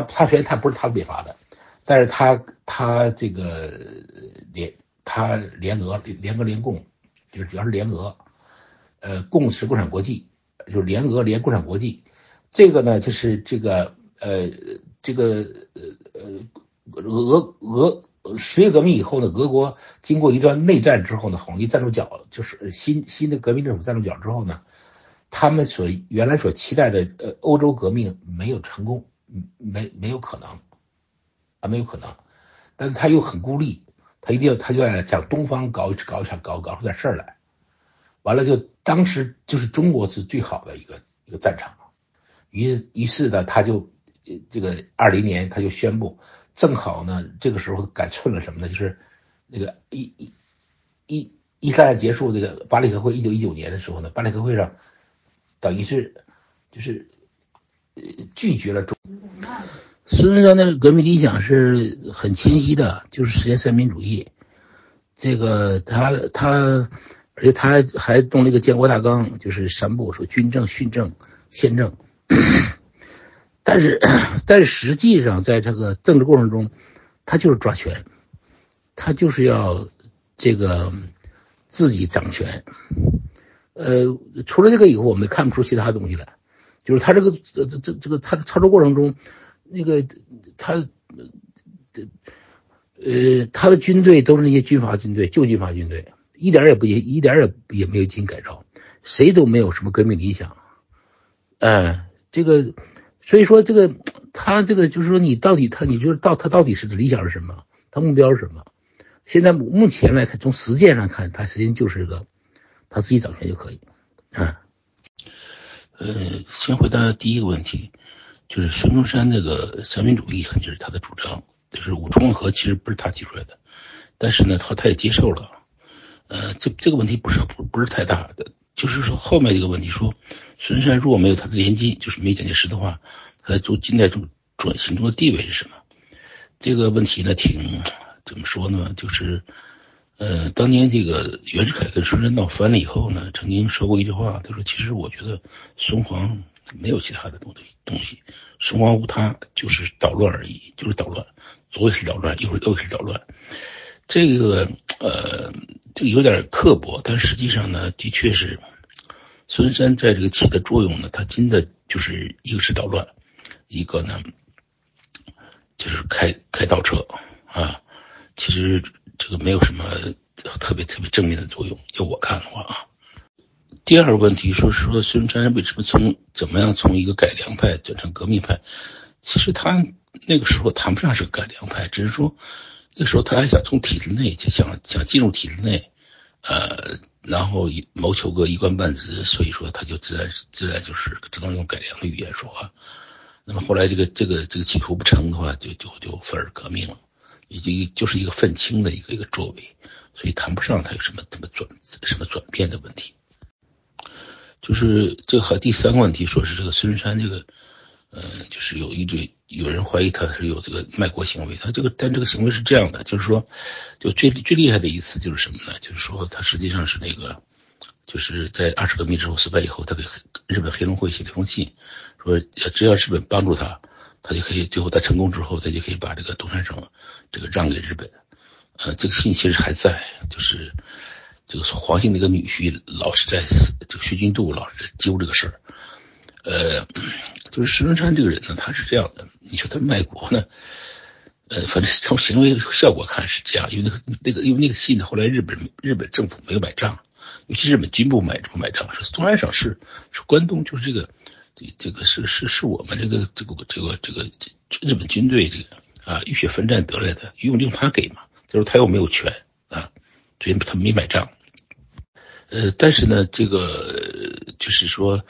他他虽然他不是他别发的，但是他他这个联他联俄联俄联共，就是主要是联俄，呃，共是共产国际，就是联俄联共产国际，这个呢就是这个呃这个呃俄俄。十月革命以后呢，俄国经过一段内战之后呢，统一站住脚，就是新新的革命政府站住脚之后呢，他们所原来所期待的呃欧洲革命没有成功，没没有可能啊，没有可能。但是他又很孤立，他一定要他就要向东方搞搞想搞搞出点事儿来。完了就当时就是中国是最好的一个一个战场，于于是呢，他就这个二零年他就宣布。正好呢，这个时候赶寸了什么呢？就是那个一一一一战结束，这个巴黎和会一九一九年的时候呢，巴黎和会上等于是就是拒绝了中。孙中山的革命理想是很清晰的，就是实现三民主义。这个他他，而且他还动了一个建国大纲，就是三部，说军政、训政、宪政。但是，但是实际上，在这个政治过程中，他就是抓权，他就是要这个自己掌权。呃，除了这个以后，我们看不出其他东西来。就是他这个这这这个他操作过程中，那个他呃他的军队都是那些军阀军队、旧军阀军队，一点也不也一点也也没有进行改造，谁都没有什么革命理想。哎，这个。所以说，这个他这个就是说，你到底他，你就是到他到底是理想是什么？他目标是什么？现在目前来看，从实践上看，他实际上就是个他自己掌权就可以。啊，呃，先回答第一个问题，就是孙中山那个三民主义，肯定是他的主张，就是五中和其实不是他提出来的，但是呢，他他也接受了。呃，这这个问题不是不不是太大的。就是说，后面这个问题说，孙中山如果没有他的连襟，就是没蒋介石的话，他在做近代中转型中的地位是什么？这个问题呢，挺怎么说呢？就是，呃，当年这个袁世凯跟孙中山闹翻了以后呢，曾经说过一句话，他说：“其实我觉得孙黄没有其他的东西，东西，孙皇无他，就是捣乱而已，就是捣乱，左也是捣乱，右右是捣乱。”这个，呃。这个有点刻薄，但实际上呢，的确是孙中山在这个起的作用呢，他真的就是一个是捣乱，一个呢就是开开倒车啊。其实这个没有什么特别特别正面的作用，就我看的话啊。第二个问题说是说孙中山为什么从怎么样从一个改良派转成革命派？其实他那个时候谈不上是改良派，只是说。那时候他还想从体制内，就想想进入体制内，呃，然后谋求个一官半职，所以说他就自然自然就是只能用改良的语言说话。那么后来这个这个这个企图不成的话，就就就反而革命了，已经就是一个愤青的一个一个作为，所以谈不上他有什么怎么转什么转变的问题。就是这和第三个问题说是这个孙中山这个。嗯，就是有一堆有人怀疑他是有这个卖国行为，他这个但这个行为是这样的，就是说，就最最厉害的一次就是什么呢？就是说他实际上是那个，就是在二十革命之后失败以后，他给日本黑龙会写了封信，说只要日本帮助他，他就可以最后他成功之后，他就可以把这个东三省这个让给日本。呃，这个信其实还在，就是这个黄兴那个女婿老是在这个薛军度老是揪这个事儿，呃。就是石中山这个人呢，他是这样的。你说他卖国呢，呃，反正从行为效果看是这样。因为那个那个，因为那个信呢，后来日本日本政府没有买账，尤其日本军部买不买账，是东三省是是关东，就是这个这个是是是我们这个这个这个这个日本军队这个啊浴血奋战得来的，用用他给嘛。他说他又没有权啊，所以他没买账。呃，但是呢，这个就是说。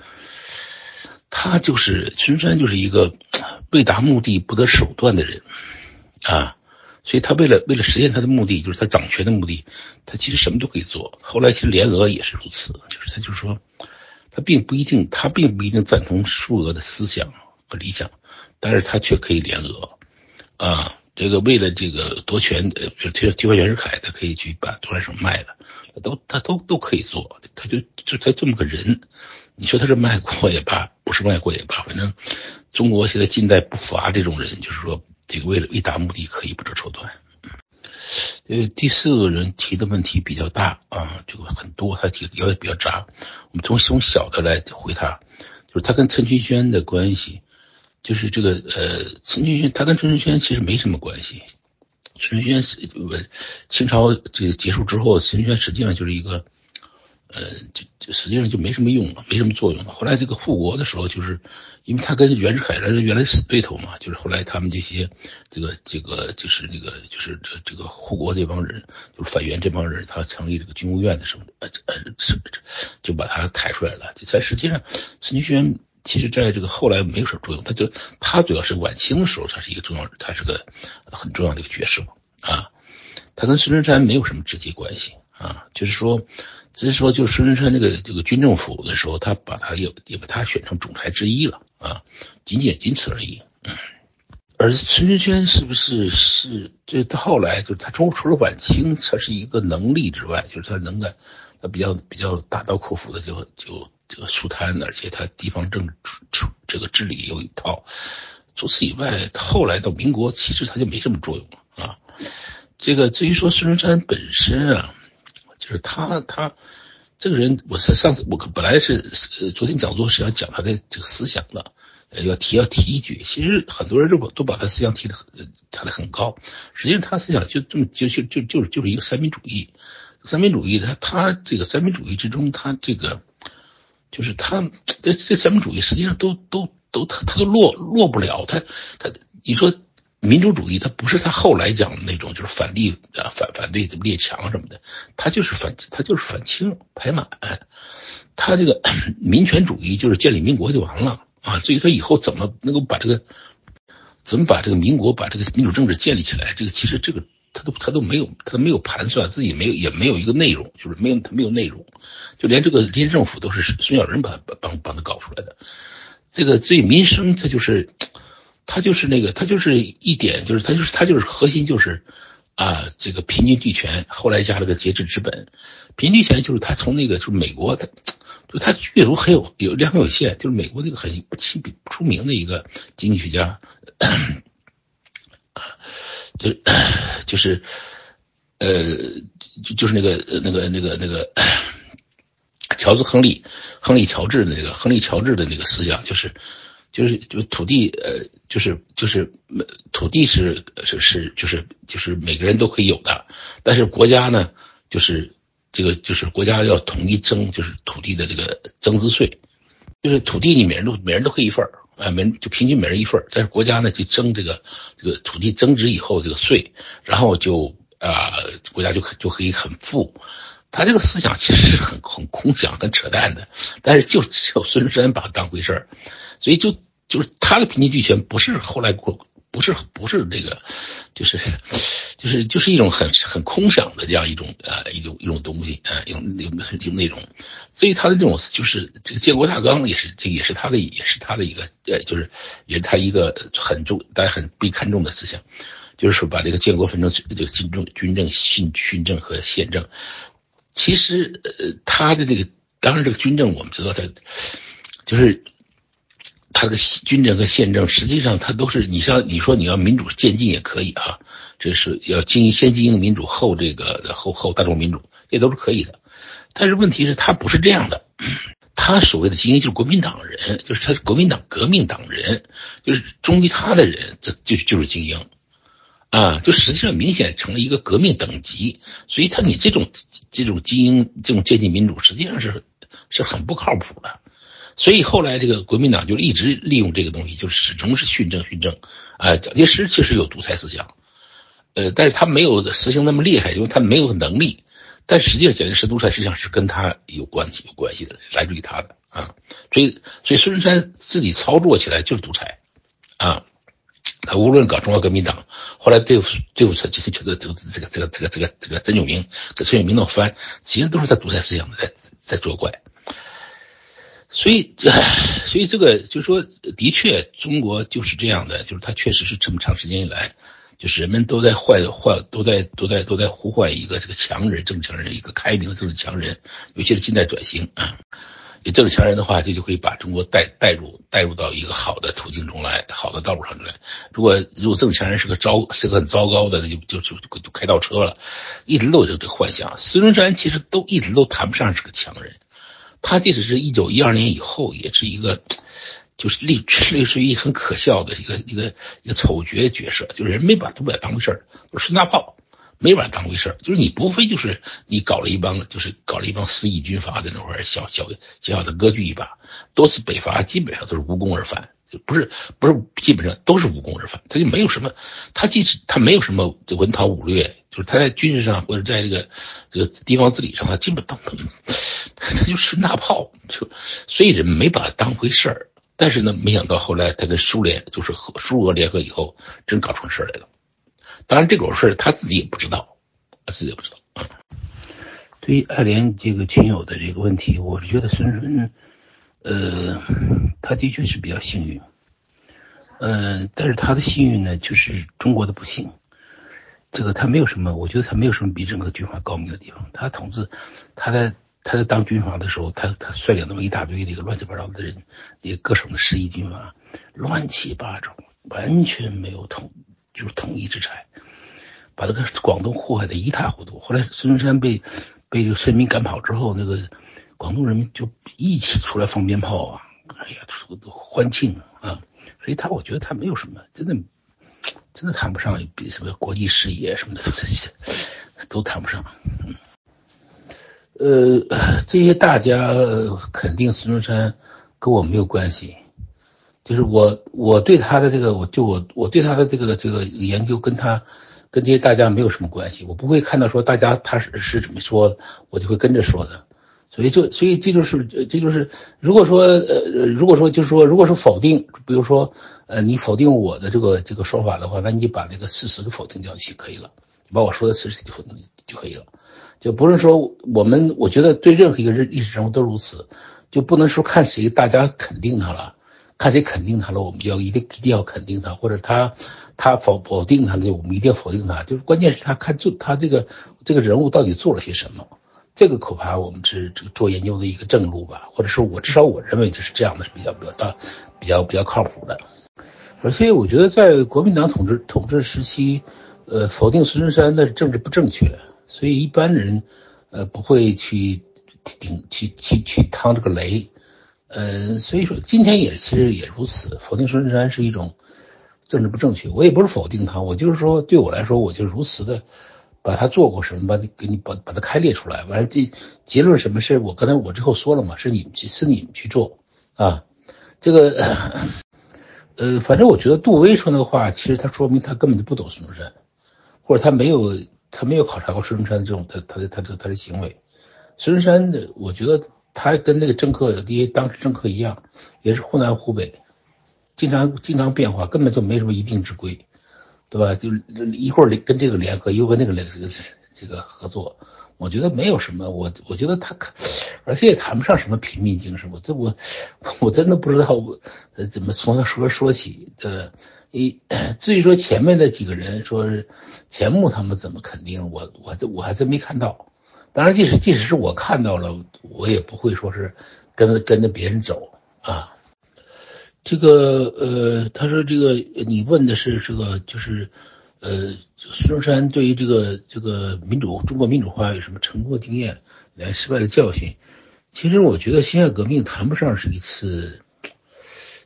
他就是孙山，就是一个为达目的不择手段的人啊，所以他为了为了实现他的目的，就是他掌权的目的，他其实什么都可以做。后来其实联俄也是如此，就是他就是说，他并不一定，他并不一定赞同苏俄的思想和理想，但是他却可以联俄啊。这个为了这个夺权，呃，比如提提拔袁世凯，他可以去把东三省卖了，他都他都都可以做，他就就他这么个人。你说他是卖国也罢，不是卖国也罢，反正中国现在近代不乏这种人，就是说这个为了为达目的可以不择手段。呃，第四个人提的问题比较大啊，这个很多，他提要求比较杂。我们从从小的来回他，就是他跟陈群轩的关系，就是这个呃，陈群轩他跟陈群轩其实没什么关系。陈群轩是清朝这个结束之后，陈群轩实际上就是一个。呃，就就实际上就没什么用了，没什么作用了。后来这个护国的时候，就是因为他跟袁世凯原来死对头嘛，就是后来他们这些这个这个就是那个就是这这个护国这帮人，就是反袁这帮人，他成立这个军务院的时候，呃呃就把他抬出来了。在实际上，陈群轩其实在这个后来没有什么作用，他就他主要是晚清的时候，他是一个重要，他是个很重要的一个角色啊。他跟孙中山没有什么直接关系啊，就是说。只是说，就孙中山这个这个军政府的时候，他把他也也把他选成总裁之一了啊，仅仅仅此而已。而孙中山是不是是这到后来就是他除除了晚清，他是一个能力之外，就是他能干，他比较比较大刀阔斧的就就这个舒摊，而且他地方政治处这个治理有一套。除此以外，后来到民国，其实他就没什么作用了啊。这个至于说孙中山本身啊。就是他，他这个人，我上上次我本来是呃昨天讲座是要讲他的这个思想的，呃要提要提一句，其实很多人都把都把他思想提的很抬的很高，实际上他思想就这么就就就就是就是一个三民主义，三民主义他他这个三民主义之中，他这个就是他这这三民主义实际上都都都他他都落落不了，他他你说。民主主义，它不是他后来讲的那种，就是反帝啊，反反对列强什么的，他就是反，他就是反清排满，他这个 民权主义就是建立民国就完了啊。至于他以后怎么能够把这个，怎么把这个民国把这个民主政治建立起来，这个其实这个他都他都没有，他都没有盘算，自己没有也没有一个内容，就是没有他没有内容，就连这个临时政府都是孙小人把帮帮他搞出来的。这个所以民生，他就是。他就是那个，他就是一点，就是他就是他就是核心就是啊，这个平均地权，后来加了个节制资本。平均地权就是他从那个就是美国，他就他阅读很有有量很有限，就是美国那个很不起不出名的一个经济学家，就就是呃就就是那个那个那个那个乔治亨利亨利乔治的那个亨利乔治的那个思想就是。就是就土地呃就是就是土地是是是就是就是每个人都可以有的，但是国家呢就是这个就是国家要统一征就是土地的这个增值税，就是土地你每人都每人都可以一份儿啊，每就平均每人一份儿，但是国家呢就征这个这个土地增值以后这个税，然后就啊国家就可就可以很富。他这个思想其实是很很空想、很扯淡的，但是就只有孙中山把它当回事儿，所以就就是他的平均地权不是后来过，不是不是这个，就是就是就是一种很很空想的这样一种呃一种一种东西啊一种那种内容，所以他的这种就是这个建国大纲也是这也是他的也是他的一个呃就是也是他一个很重大家很被看重的思想，就是说把这个建国分成这个军政军政训训政和宪政。其实，呃，他的这个，当然这个军政，我们知道他，就是他的军政和宪政，实际上他都是，你像你说你要民主渐进也可以啊，这是要经营先经营民主后这个后后大众民主，这都是可以的。但是问题是，他不是这样的，他所谓的精英就是国民党人，就是他是国民党革命党人，就是忠于他的人，这就就是精英。啊，就实际上明显成了一个革命等级，所以他你这种这种精英这种接近民主，实际上是是很不靠谱的。所以后来这个国民党就一直利用这个东西就始终是训政训政啊蒋介石确实有独裁思想呃但是他没有实行那么厉害因为他没有能力。但实际上蒋介石独裁思想是跟他有关系有关系的来自于他的啊所以所以孙中山自己操作起来就是独裁啊他无论搞中国革命党后来对付对付这些这个这个这个这个这个这个这个曾永明给曾永明闹翻其实都是他独裁思想在在作怪所以，所以这个就是说，的确，中国就是这样的，就是他确实是这么长时间以来，就是人们都在唤唤，都在都在都在呼唤一个这个强人，政治强人，一个开明的政治强人，尤其是近代转型啊。有这个强人的话，这就可以把中国带带入带入到一个好的途径中来，好的道路上来。如果如果这个强人是个糟是个很糟糕的，那就就就就开倒车了。一直都有这个幻想。孙中山其实都一直都谈不上是个强人，他即使是一九一二年以后，也是一个就是历 历史于很可笑的一个一个一个丑角角色，就是人没把都把他当回事儿，都是孙大炮。没把当回事儿，就是你不非就是你搞了一帮，就是搞了一帮私议军阀的那会儿小小小小的割据一把，多次北伐基本上都是无功而返，不是不是基本上都是无功而返，他就没有什么，他即使他没有什么文韬武略，就是他在军事上或者在这个这个地方治理上，他基本当 他就顺大炮，就所以人没把他当回事儿。但是呢，没想到后来他跟苏联就是和苏俄联合以后，真搞成事儿来了。当然，这种事他自己也不知道，他自己也不知道。对于爱莲这个群友的这个问题，我是觉得孙中山，呃，他的确是比较幸运，嗯，但是他的幸运呢，就是中国的不幸。这个他没有什么，我觉得他没有什么比任何军阀高明的地方。他统治，他在他在当军阀的时候，他他率领那么一大堆这个乱七八糟的人，个各省的十一军阀，乱七八糟，完全没有统。就是统一之才，把这个广东祸害的一塌糊涂。后来孙中山被被这个孙民赶跑之后，那个广东人民就一起出来放鞭炮啊，哎呀，都欢庆啊。所以他我觉得他没有什么，真的真的谈不上比什么国际视野什么的这 些都谈不上。呃，这些大家肯定孙中山跟我没有关系。就是我，我对他的这个，我就我我对他的这个这个研究，跟他跟这些大家没有什么关系。我不会看到说大家他是是怎么说，我就会跟着说的。所以就所以这就是这就是，如果说呃如果说就是说如果是否定，比如说呃你否定我的这个这个说法的话，那你把那个事实给否定掉就可以了，你把我说的事实就否定就可以了，就不是说我们我觉得对任何一个人历史人物都如此，就不能说看谁大家肯定他了。看谁肯定他了，我们就要一定一定要肯定他，或者他他否否定他了，我们一定要否定他。就是关键是他看做他这个这个人物到底做了些什么，这个恐怕我们是这个做研究的一个正路吧，或者是我至少我认为就是这样的，是比较比较大比较比较靠谱的。而且我觉得在国民党统治统治时期，呃，否定孙中山那是政治不正确，所以一般人呃不会去顶去去去趟这个雷。呃，所以说今天也其实也如此，否定孙中山是一种政治不正确。我也不是否定他，我就是说对我来说，我就如此的把他做过什么，把你给你把把它开列出来。完了，这结论什么事我刚才我之后说了嘛，是你们去是你们去做啊。这个 呃，反正我觉得杜威说那个话，其实他说明他根本就不懂孙中山，或者他没有他没有考察过孙中山这种他他的他的他的行为。孙中山的，我觉得。他跟那个政客，第一当时政客一样，也是湖南湖北，经常经常变化，根本就没什么一定之规，对吧？就一会儿跟这个联合，又跟那个联合这个合作，我觉得没有什么，我我觉得他可，而且也谈不上什么平民精神，我这我我真的不知道我怎么从他说说起。这一至于说前面的几个人说钱穆他们怎么肯定，我我这我还真没看到。当然，即使即使是我看到了，我也不会说是跟跟着别人走啊。这个呃，他说这个你问的是这个就是呃，孙中山对于这个这个民主中国民主化有什么成功的经验，来失败的教训？其实我觉得辛亥革命谈不上是一次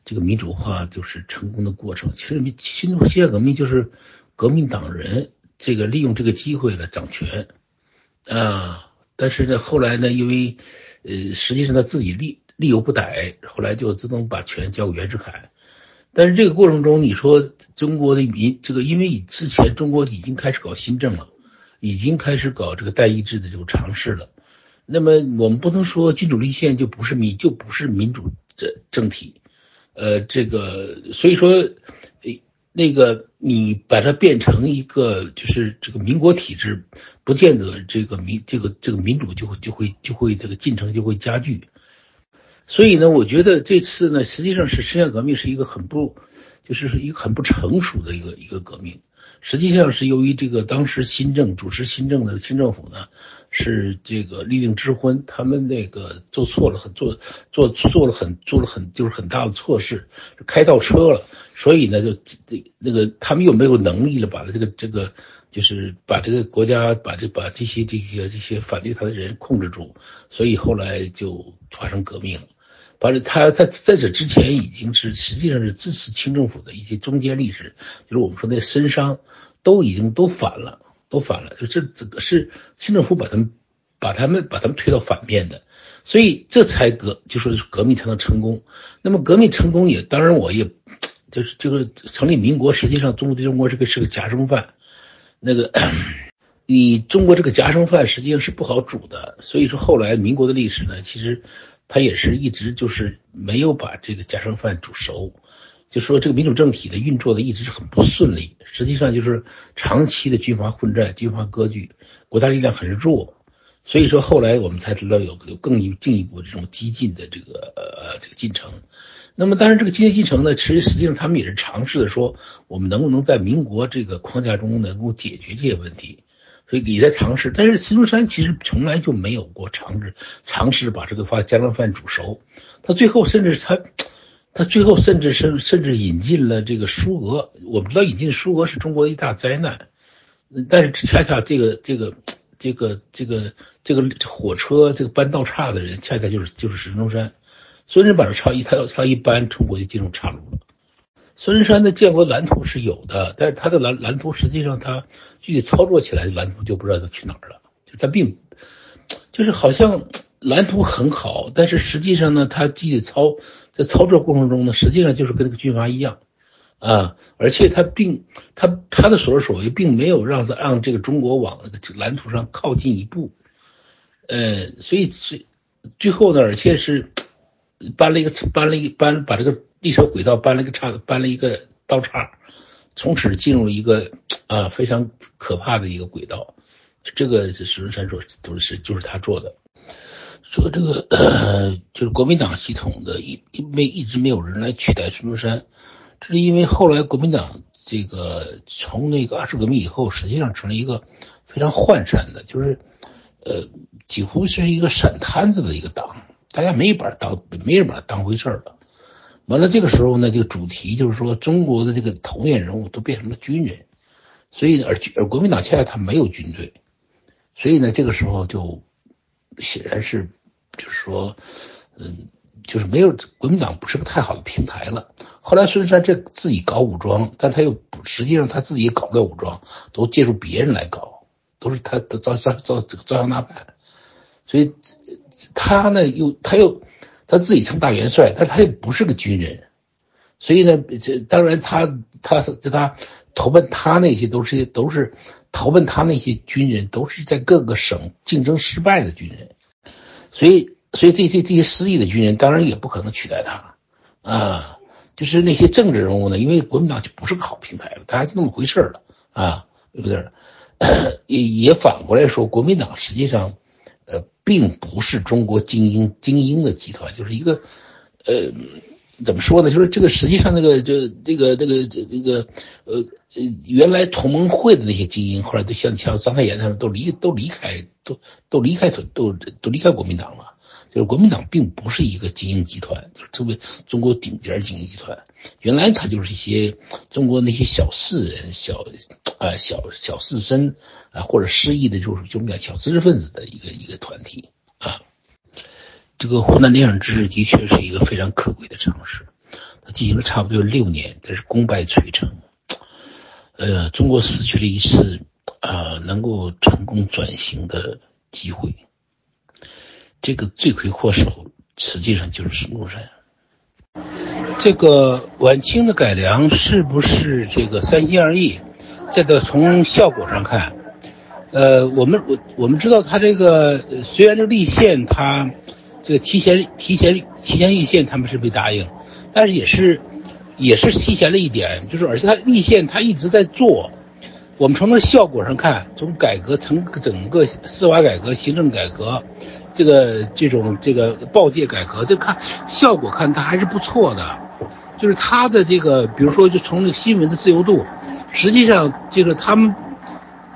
这个民主化就是成功的过程。其实辛辛亥革命就是革命党人这个利用这个机会来掌权。啊，但是呢，后来呢，因为，呃，实际上他自己力力有不逮，后来就自动把权交给袁世凯。但是这个过程中，你说中国的民这个，因为之前中国已经开始搞新政了，已经开始搞这个代议制的这种尝试了。那么我们不能说君主立宪就不是民就不是民主政政体，呃，这个所以说。那个你把它变成一个就是这个民国体制，不见得这个民这个这个民主就会就会就会这个进程就会加剧。所以呢，我觉得这次呢，实际上是辛亥革命是一个很不就是一个很不成熟的一个一个革命。实际上是由于这个当时新政主持新政的新政府呢，是这个立令之婚，他们那个做错了很做做做了很做了很就是很大的错事，开倒车了，所以呢就这那个他们又没有能力了，把这个这个就是把这个国家把这把这些这个这些反对他的人控制住，所以后来就发生革命了。把他他在在这之前已经是实际上是支持清政府的一些中间历史，就是我们说那绅商都已经都反了，都反了，就这这个是清政府把他们把他们把他们推到反面的，所以这才革就说革命才能成功。那么革命成功也当然我也就是这个成立民国，实际上中国对中国是个是个夹生饭，那个你中国这个夹生饭实际上是不好煮的，所以说后来民国的历史呢，其实。他也是一直就是没有把这个家常饭煮熟，就说这个民主政体的运作的一直是很不顺利。实际上就是长期的军阀混战、军阀割据，国家力量很弱，所以说后来我们才知道有有更进一步这种激进的这个呃这个进程。那么当然这个激进进程呢，其实实际上他们也是尝试的说，我们能不能在民国这个框架中能够解决这些问题。所以也在尝试，但是孙中山其实从来就没有过尝试尝试把这个发家常饭煮熟。他最后甚至他他最后甚至甚甚至引进了这个书俄。我们知道引进书俄是中国的一大灾难，但是恰恰这个这个这个这个这个火车这个搬道岔的人，恰恰就是就是孙中山。孙中山把这岔一他要他一搬，中国就进入岔路了。孙中山的建国蓝图是有的，但是他的蓝蓝图实际上他具体操作起来，蓝图就不知道他去哪儿了。就他并就是好像蓝图很好，但是实际上呢，他具体操在操作过程中呢，实际上就是跟那个军阀一样啊，而且他并他他的所作所为并没有让他让这个中国往那个蓝图上靠近一步，呃，所以最最后呢，而且是搬了一个搬了一搬把这个。列车轨道搬了个岔，搬了一个道岔，从此进入一个啊非常可怕的一个轨道。这个是孙中山说都是就是他做的。说这个就是国民党系统的，一因为一直没有人来取代孙中山，这是因为后来国民党这个从那个二次革命以后，实际上成了一个非常涣散的，就是呃几乎是一个散摊子的一个党，大家没把当没人把它当回事儿了。完了，这个时候呢，这个主题就是说，中国的这个头面人物都变成了军人，所以而而国民党现在他没有军队，所以呢，这个时候就显然是就是说，嗯，就是没有国民党不是个太好的平台了。后来孙中山这自己搞武装，但他又实际上他自己搞不了武装，都借助别人来搞，都是他造造造造枪打板，所以他呢又他又。他自己称大元帅，但他也不是个军人，所以呢，这当然他他这他投奔他那些都是都是投奔他那些军人，都是在各个省竞争失败的军人，所以所以这这这些失意的军人当然也不可能取代他啊，就是那些政治人物呢，因为国民党就不是个好平台了，他就那么回事了啊，对不对？也也反过来说，国民党实际上。并不是中国精英精英的集团，就是一个，呃，怎么说呢？就是这个实际上那个就这个这个这这个呃呃，原来同盟会的那些精英，后来都像像张太炎他们都离都离开都都离开都都离开国民党了。就是国民党并不是一个精英集团，就是特别中国顶尖精英集团。原来他就是一些中国那些小士人、小啊小小士绅啊，或者失意的，就是就我们讲小知识分子的一个一个团体啊。这个湖南电影制的确是一个非常可贵的尝试，他进行了差不多六年，但是功败垂成。呃，中国失去了一次啊能够成功转型的机会。这个罪魁祸首实际上就是孙中山。这个晚清的改良是不是这个三心二意？这个从效果上看，呃，我们我我们知道他这个虽然这立宪他这个提前提前提前立宪他们是被答应，但是也是也是提前了一点，就是而且他立宪他一直在做。我们从那效果上看，从改革成整个司法改革、行政改革。这个这种这个报界改革，这看效果看它还是不错的，就是它的这个，比如说就从那个新闻的自由度，实际上这个他们，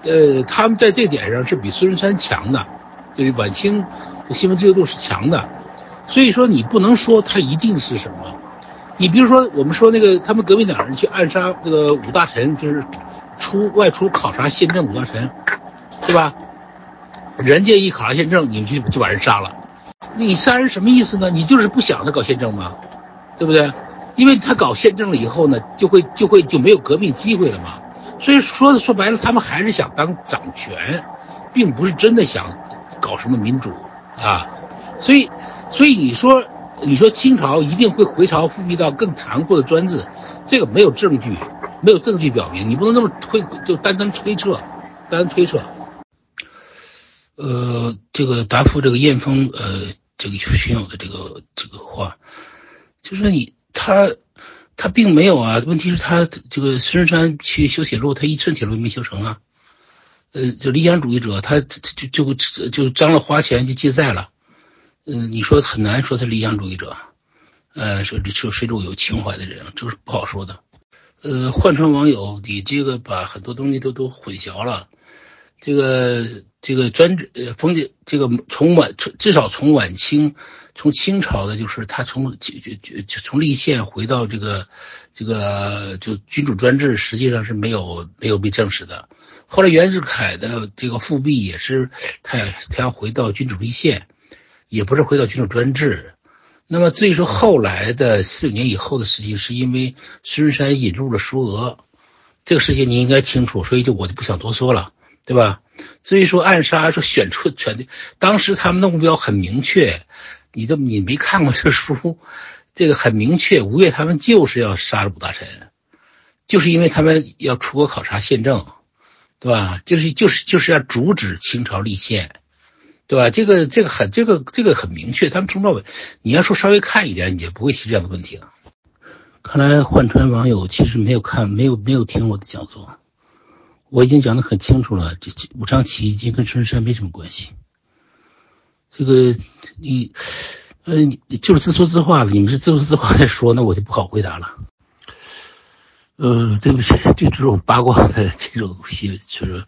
呃，他们在这点上是比孙中山强的，就是晚清的新闻自由度是强的。所以说你不能说他一定是什么。你比如说我们说那个他们革命党人去暗杀那个五大臣，就是出外出考察宪政五大臣，对吧？人家一考宪政，你们就就把人杀了。你杀人什么意思呢？你就是不想他搞宪政吗？对不对？因为他搞宪政了以后呢，就会就会就没有革命机会了嘛。所以说说白了，他们还是想当掌权，并不是真的想搞什么民主啊。所以，所以你说你说清朝一定会回朝复辟到更残酷的专制，这个没有证据，没有证据表明，你不能那么推就单单推测，单单推测。呃，这个答复这个燕峰呃这个群友的这个这个话，就是你他他并没有啊，问题是他这个孙中山去修铁路，他一寸铁路没修成啊，呃，就理想主义者，他就就就就张罗花钱就借债了，嗯，你说很难说他理想主义者，呃，说就谁种有情怀的人，这是不好说的，呃，换成网友，你这个把很多东西都都混淆了。这个这个专制呃封建这个从晚至少从晚清从清朝的就是他从就就就从立宪回到这个这个就君主专制实际上是没有没有被证实的。后来袁世凯的这个复辟也是他他要回到君主立宪，也不是回到君主专制。那么至于说后来的四五年以后的事情，是因为孙中山引入了苏俄，这个事情你应该清楚，所以就我就不想多说了。对吧？所以说暗杀说选出全的，当时他们的目标很明确。你这你没看过这书，这个很明确。吴越他们就是要杀了五大臣，就是因为他们要出国考察宪政，对吧？就是就是就是要阻止清朝立宪，对吧？这个这个很这个这个很明确。他们从到尾，你要说稍微看一点，你也不会提这样的问题了。看来换川网友其实没有看，没有没有听我的讲座。我已经讲的很清楚了，这这武昌起义军跟春山没什么关系。这个你，呃，你就是自说自话的，你们是自说自话在说，那我就不好回答了。呃，对不起，对这种八卦的这种东西，就是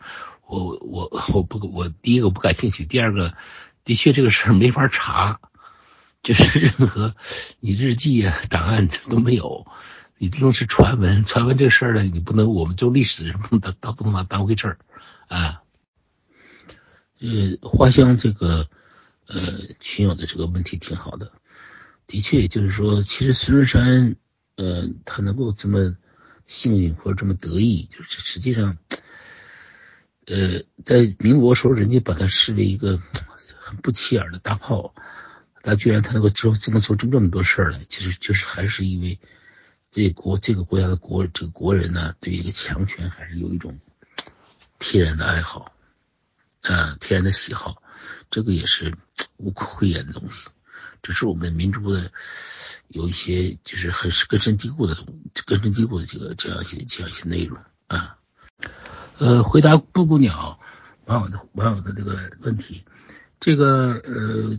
我我我不我第一个不感兴趣，第二个的确这个事儿没法查，就是任何你日记啊档案都没有。这都是传闻，传闻这事儿呢，你不能，我们做历史人不能当不能拿当回事儿啊。呃，花香这个呃群友的这个问题挺好的，的确就是说，其实孙中山呃他能够这么幸运或者这么得意，就是实际上呃在民国时候，人家把他视为一个很不起眼的大炮，但居然他能够做就能做出这么多事儿来，其实就是还是因为。这国这个国家的国这个国人呢，对一个强权还是有一种天然的爱好，啊，天然的喜好，这个也是无可讳言的东西。这是我们民族的有一些就是很根深蒂固的东根深蒂固的这个这样一些这样一些内容啊。呃，回答布谷鸟网友的网友的这个问题，这个呃。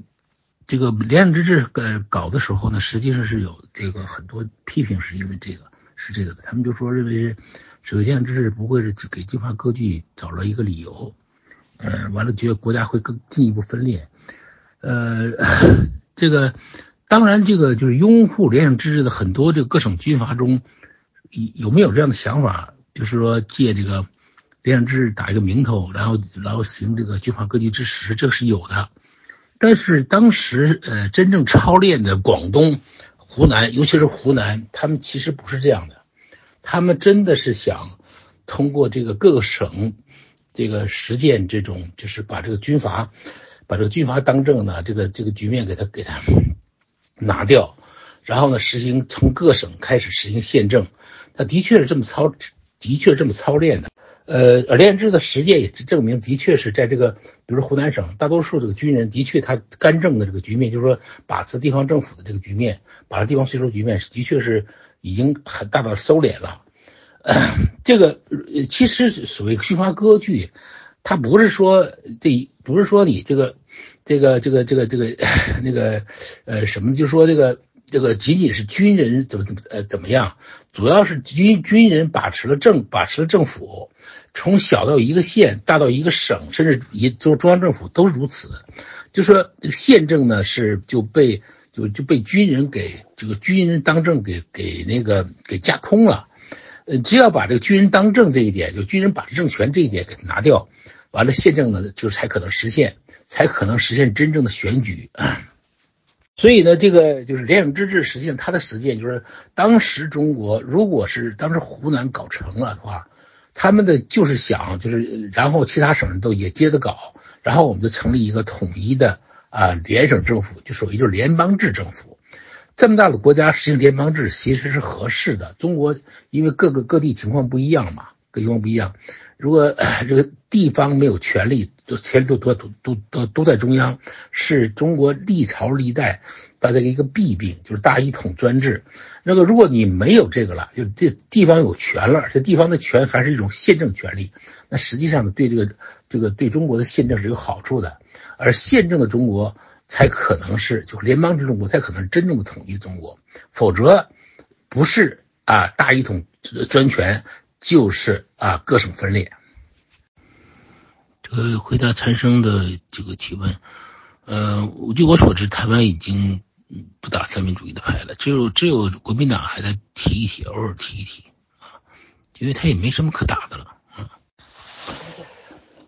这个联想之治呃搞的时候呢，实际上是有这个很多批评，是因为这个是这个的。他们就说认为是首先之治不会是给军阀割据找了一个理由，呃，完了觉得国家会更进一步分裂。呃，这个当然这个就是拥护联想之治的很多这个各省军阀中有没有这样的想法，就是说借这个联想之治打一个名头，然后然后行这个军阀割据之实，这是有的。但是当时，呃，真正操练的广东、湖南，尤其是湖南，他们其实不是这样的，他们真的是想通过这个各个省，这个实践这种，就是把这个军阀，把这个军阀当政呢，这个这个局面给他给他 拿掉，然后呢，实行从各省开始实行宪政，他的确是这么操，的确这么操练的。呃，而炼制的实践也证明，的确是在这个，比如说湖南省，大多数这个军人的确他干政的这个局面，就是说把持地方政府的这个局面，把地方税收局面，的确是已经很大的收敛了。这个其实所谓军阀割据，它不是说这不是说你这个这个这个这个这个那个呃什么，就是说这个这个仅仅是军人怎么怎么呃怎么样，主要是军军人把持了政把持了政府，从小到一个县，大到一个省，甚至一就中央政府都是如此。就说这个县政呢是就被就就被军人给这个军人当政给给那个给架空了。呃，只要把这个军人当政这一点，就军人把持政权这一点给拿掉，完了县政呢就才可能实现，才可能实现真正的选举。所以呢，这个就是联省之治，实际上它的实践就是，当时中国如果是当时湖南搞成了的话，他们的就是想就是，然后其他省都也接着搞，然后我们就成立一个统一的啊联省政府，就属于就是联邦制政府。这么大的国家实行联邦制其实是合适的。中国因为各个各地情况不一样嘛，各地情况不一样。如果这个地方没有权力，都权力都都都都都在中央，是中国历朝历代大家的一个弊病，就是大一统专制。那个如果你没有这个了，就这地方有权了，这地方的权凡是一种宪政权利，那实际上对这个这个对中国的宪政是有好处的。而宪政的中国才可能是就联邦制中国才可能真正的统一中国，否则不是啊大一统专权。就是啊，各省分裂。这个回答参生的这个提问，呃，据我所知，台湾已经不打三民主义的牌了，只有只有国民党还在提一提，偶尔提一提啊，因为他也没什么可打的了啊。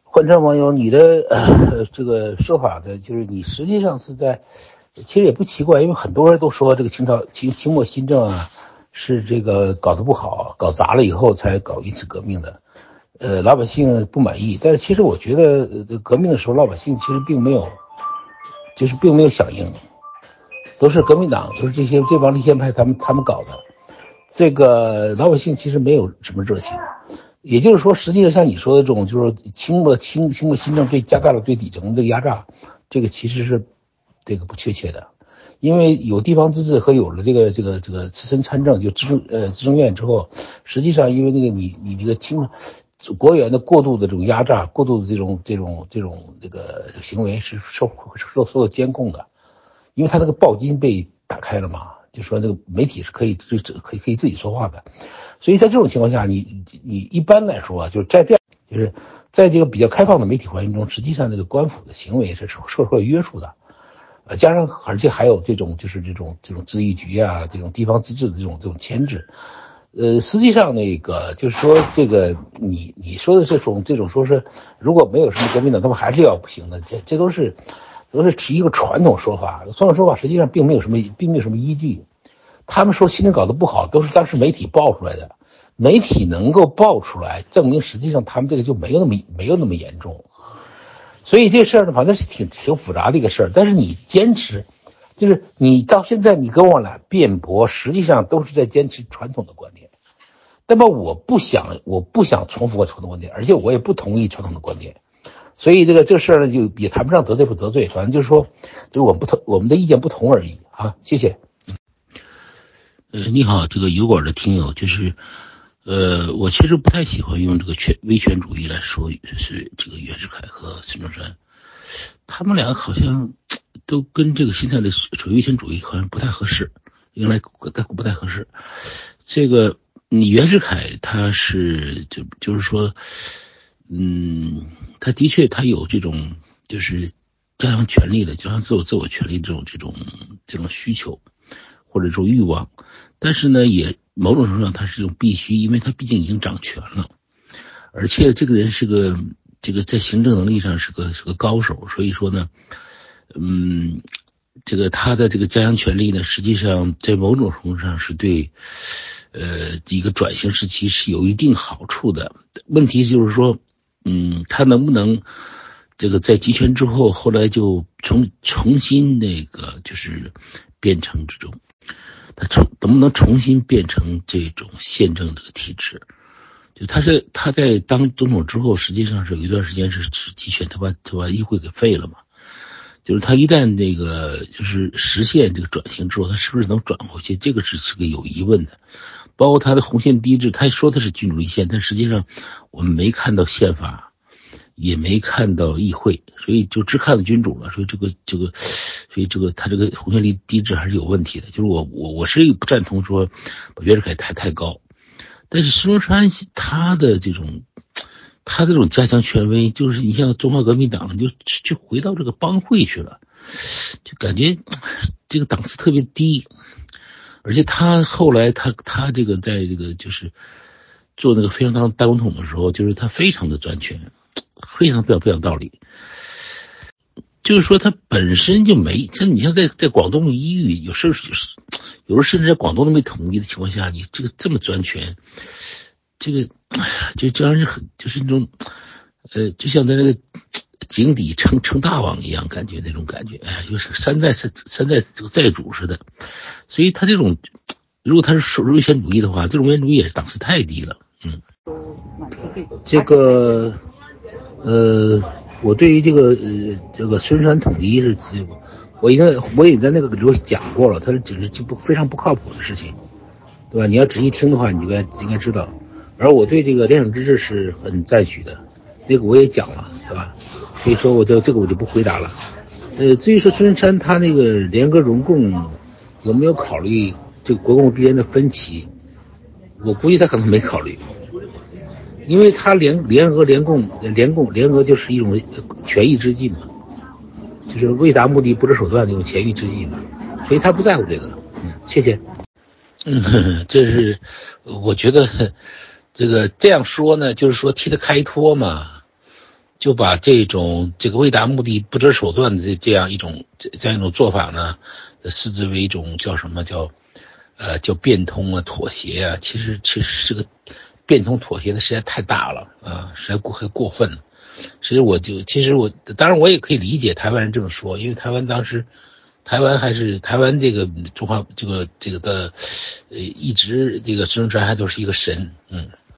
换成网友，你的这个说法的，就是你实际上是在，其实也不奇怪，因为很多人都说这个清朝清清末新政啊。是这个搞得不好，搞砸了以后才搞一次革命的，呃，老百姓不满意。但是其实我觉得，革命的时候老百姓其实并没有，就是并没有响应，都是革命党，就是这些这帮立宪派他们他们搞的。这个老百姓其实没有什么热情。也就是说，实际上像你说的这种，就是清末清清末新政对加大了对底层的压榨，这个其实是这个不确切的。因为有地方自治和有了这个这个这个自身参政，就自政呃自政院之后，实际上因为那个你你这个清国员的过度的这种压榨，过度的这种这种这种这个行为是受受受到监控的，因为他那个报金被打开了嘛，就说那个媒体是可以就可以可以自己说话的，所以在这种情况下，你你一般来说啊，就是在这样就是在这个比较开放的媒体环境中，实际上那个官府的行为是受受到约束的。呃，加上而且还有这种就是这种这种自议局啊，这种地方自治的这种这种牵制，呃，实际上那个就是说这个你你说的这种这种说是如果没有什么革命党，他们还是要不行的，这这都是都是提一个传统说法，传统说法实际上并没有什么并没有什么依据。他们说新政搞得不好，都是当时媒体爆出来的，媒体能够爆出来，证明实际上他们这个就没有那么没有那么严重。所以这事儿呢，反正是挺挺复杂的一个事儿。但是你坚持，就是你到现在你跟我俩辩驳，实际上都是在坚持传统的观点。那么我不想，我不想重复我传统观点，而且我也不同意传统的观点。所以这个这个事儿呢，就也谈不上得罪不得罪，反正就是说，就是我们不同，我们的意见不同而已啊。谢谢。呃，你好，这个油管的听友就是。呃，我其实不太喜欢用这个权威权主义来说是这个袁世凯和孙中山，他们俩好像都跟这个现在的纯威权主义好像不太合适，用来概括不太合适。这个你袁世凯他是就就是说，嗯，他的确他有这种就是加强权力的、加强自我自我权利这种这种这种需求或者这种欲望，但是呢也。某种程度上，他是一种必须，因为他毕竟已经掌权了，而且这个人是个这个在行政能力上是个是个高手，所以说呢，嗯，这个他的这个加强权力呢，实际上在某种程度上是对呃一个转型时期是有一定好处的。问题就是说，嗯，他能不能这个在集权之后，后来就重重新那个就是变成这种。他重能不能重新变成这种宪政这个体制？就他是他在当总统之后，实际上是有一段时间是是集权，他把他把议会给废了嘛。就是他一旦那个就是实现这个转型之后，他是不是能转回去？这个是是个有疑问的。包括他的红线低制，他说的是君主立宪，但实际上我们没看到宪法，也没看到议会，所以就只看到君主了。所以这个这个。所以这个他这个红线力低质还是有问题的。就是我我我是不赞同说把袁世凯抬太高，但是孙中山他的这种他这种加强权威，就是你像中华革命党就就回到这个帮会去了，就感觉 这个档次特别低。而且他后来他他这个在这个就是做那个非常当大总统的时候，就是他非常的专权，非常不讲不讲道理。就是说他本身就没像你像在在广东一域，有时候就是有时候甚至在广东都没统一的情况下，你这个这么专权，这个就就让人很就是那种呃，就像在那个井底称称大王一样，感觉那种感觉，哎，就是山寨山山寨这个寨主似的。所以他这种，如果他是受威权主义的话，这种威权主义也是档次太低了。嗯，这个呃。我对于这个呃这个孙山统一是，我应该我也在那个里头讲过了，他是只是就不非常不靠谱的事情，对吧？你要仔细听的话，你应该应该知道。而我对这个联省之治是很赞许的，那个我也讲了，对吧？所以说我就这个我就不回答了。呃，至于说孙中山他那个联俄容共有没有考虑这个国共之间的分歧，我估计他可能没考虑。因为他联联俄联共联共联俄就是一种权宜之计嘛，就是为达目的不择手段那种权宜之计嘛，所以他不在乎这个。嗯，谢谢。嗯，这是我觉得这个这样说呢，就是说替他开脱嘛，就把这种这个为达目的不择手段的这这样一种这这样一种做法呢，视之为一种叫什么叫呃叫变通啊妥协啊，其实其实这个。变通妥协的实在太大了啊，实在过还过分了。所以我就其实我当然我也可以理解台湾人这么说，因为台湾当时台湾还是台湾这个中华这个这个的呃一直这个孙中山还都是一个神，嗯。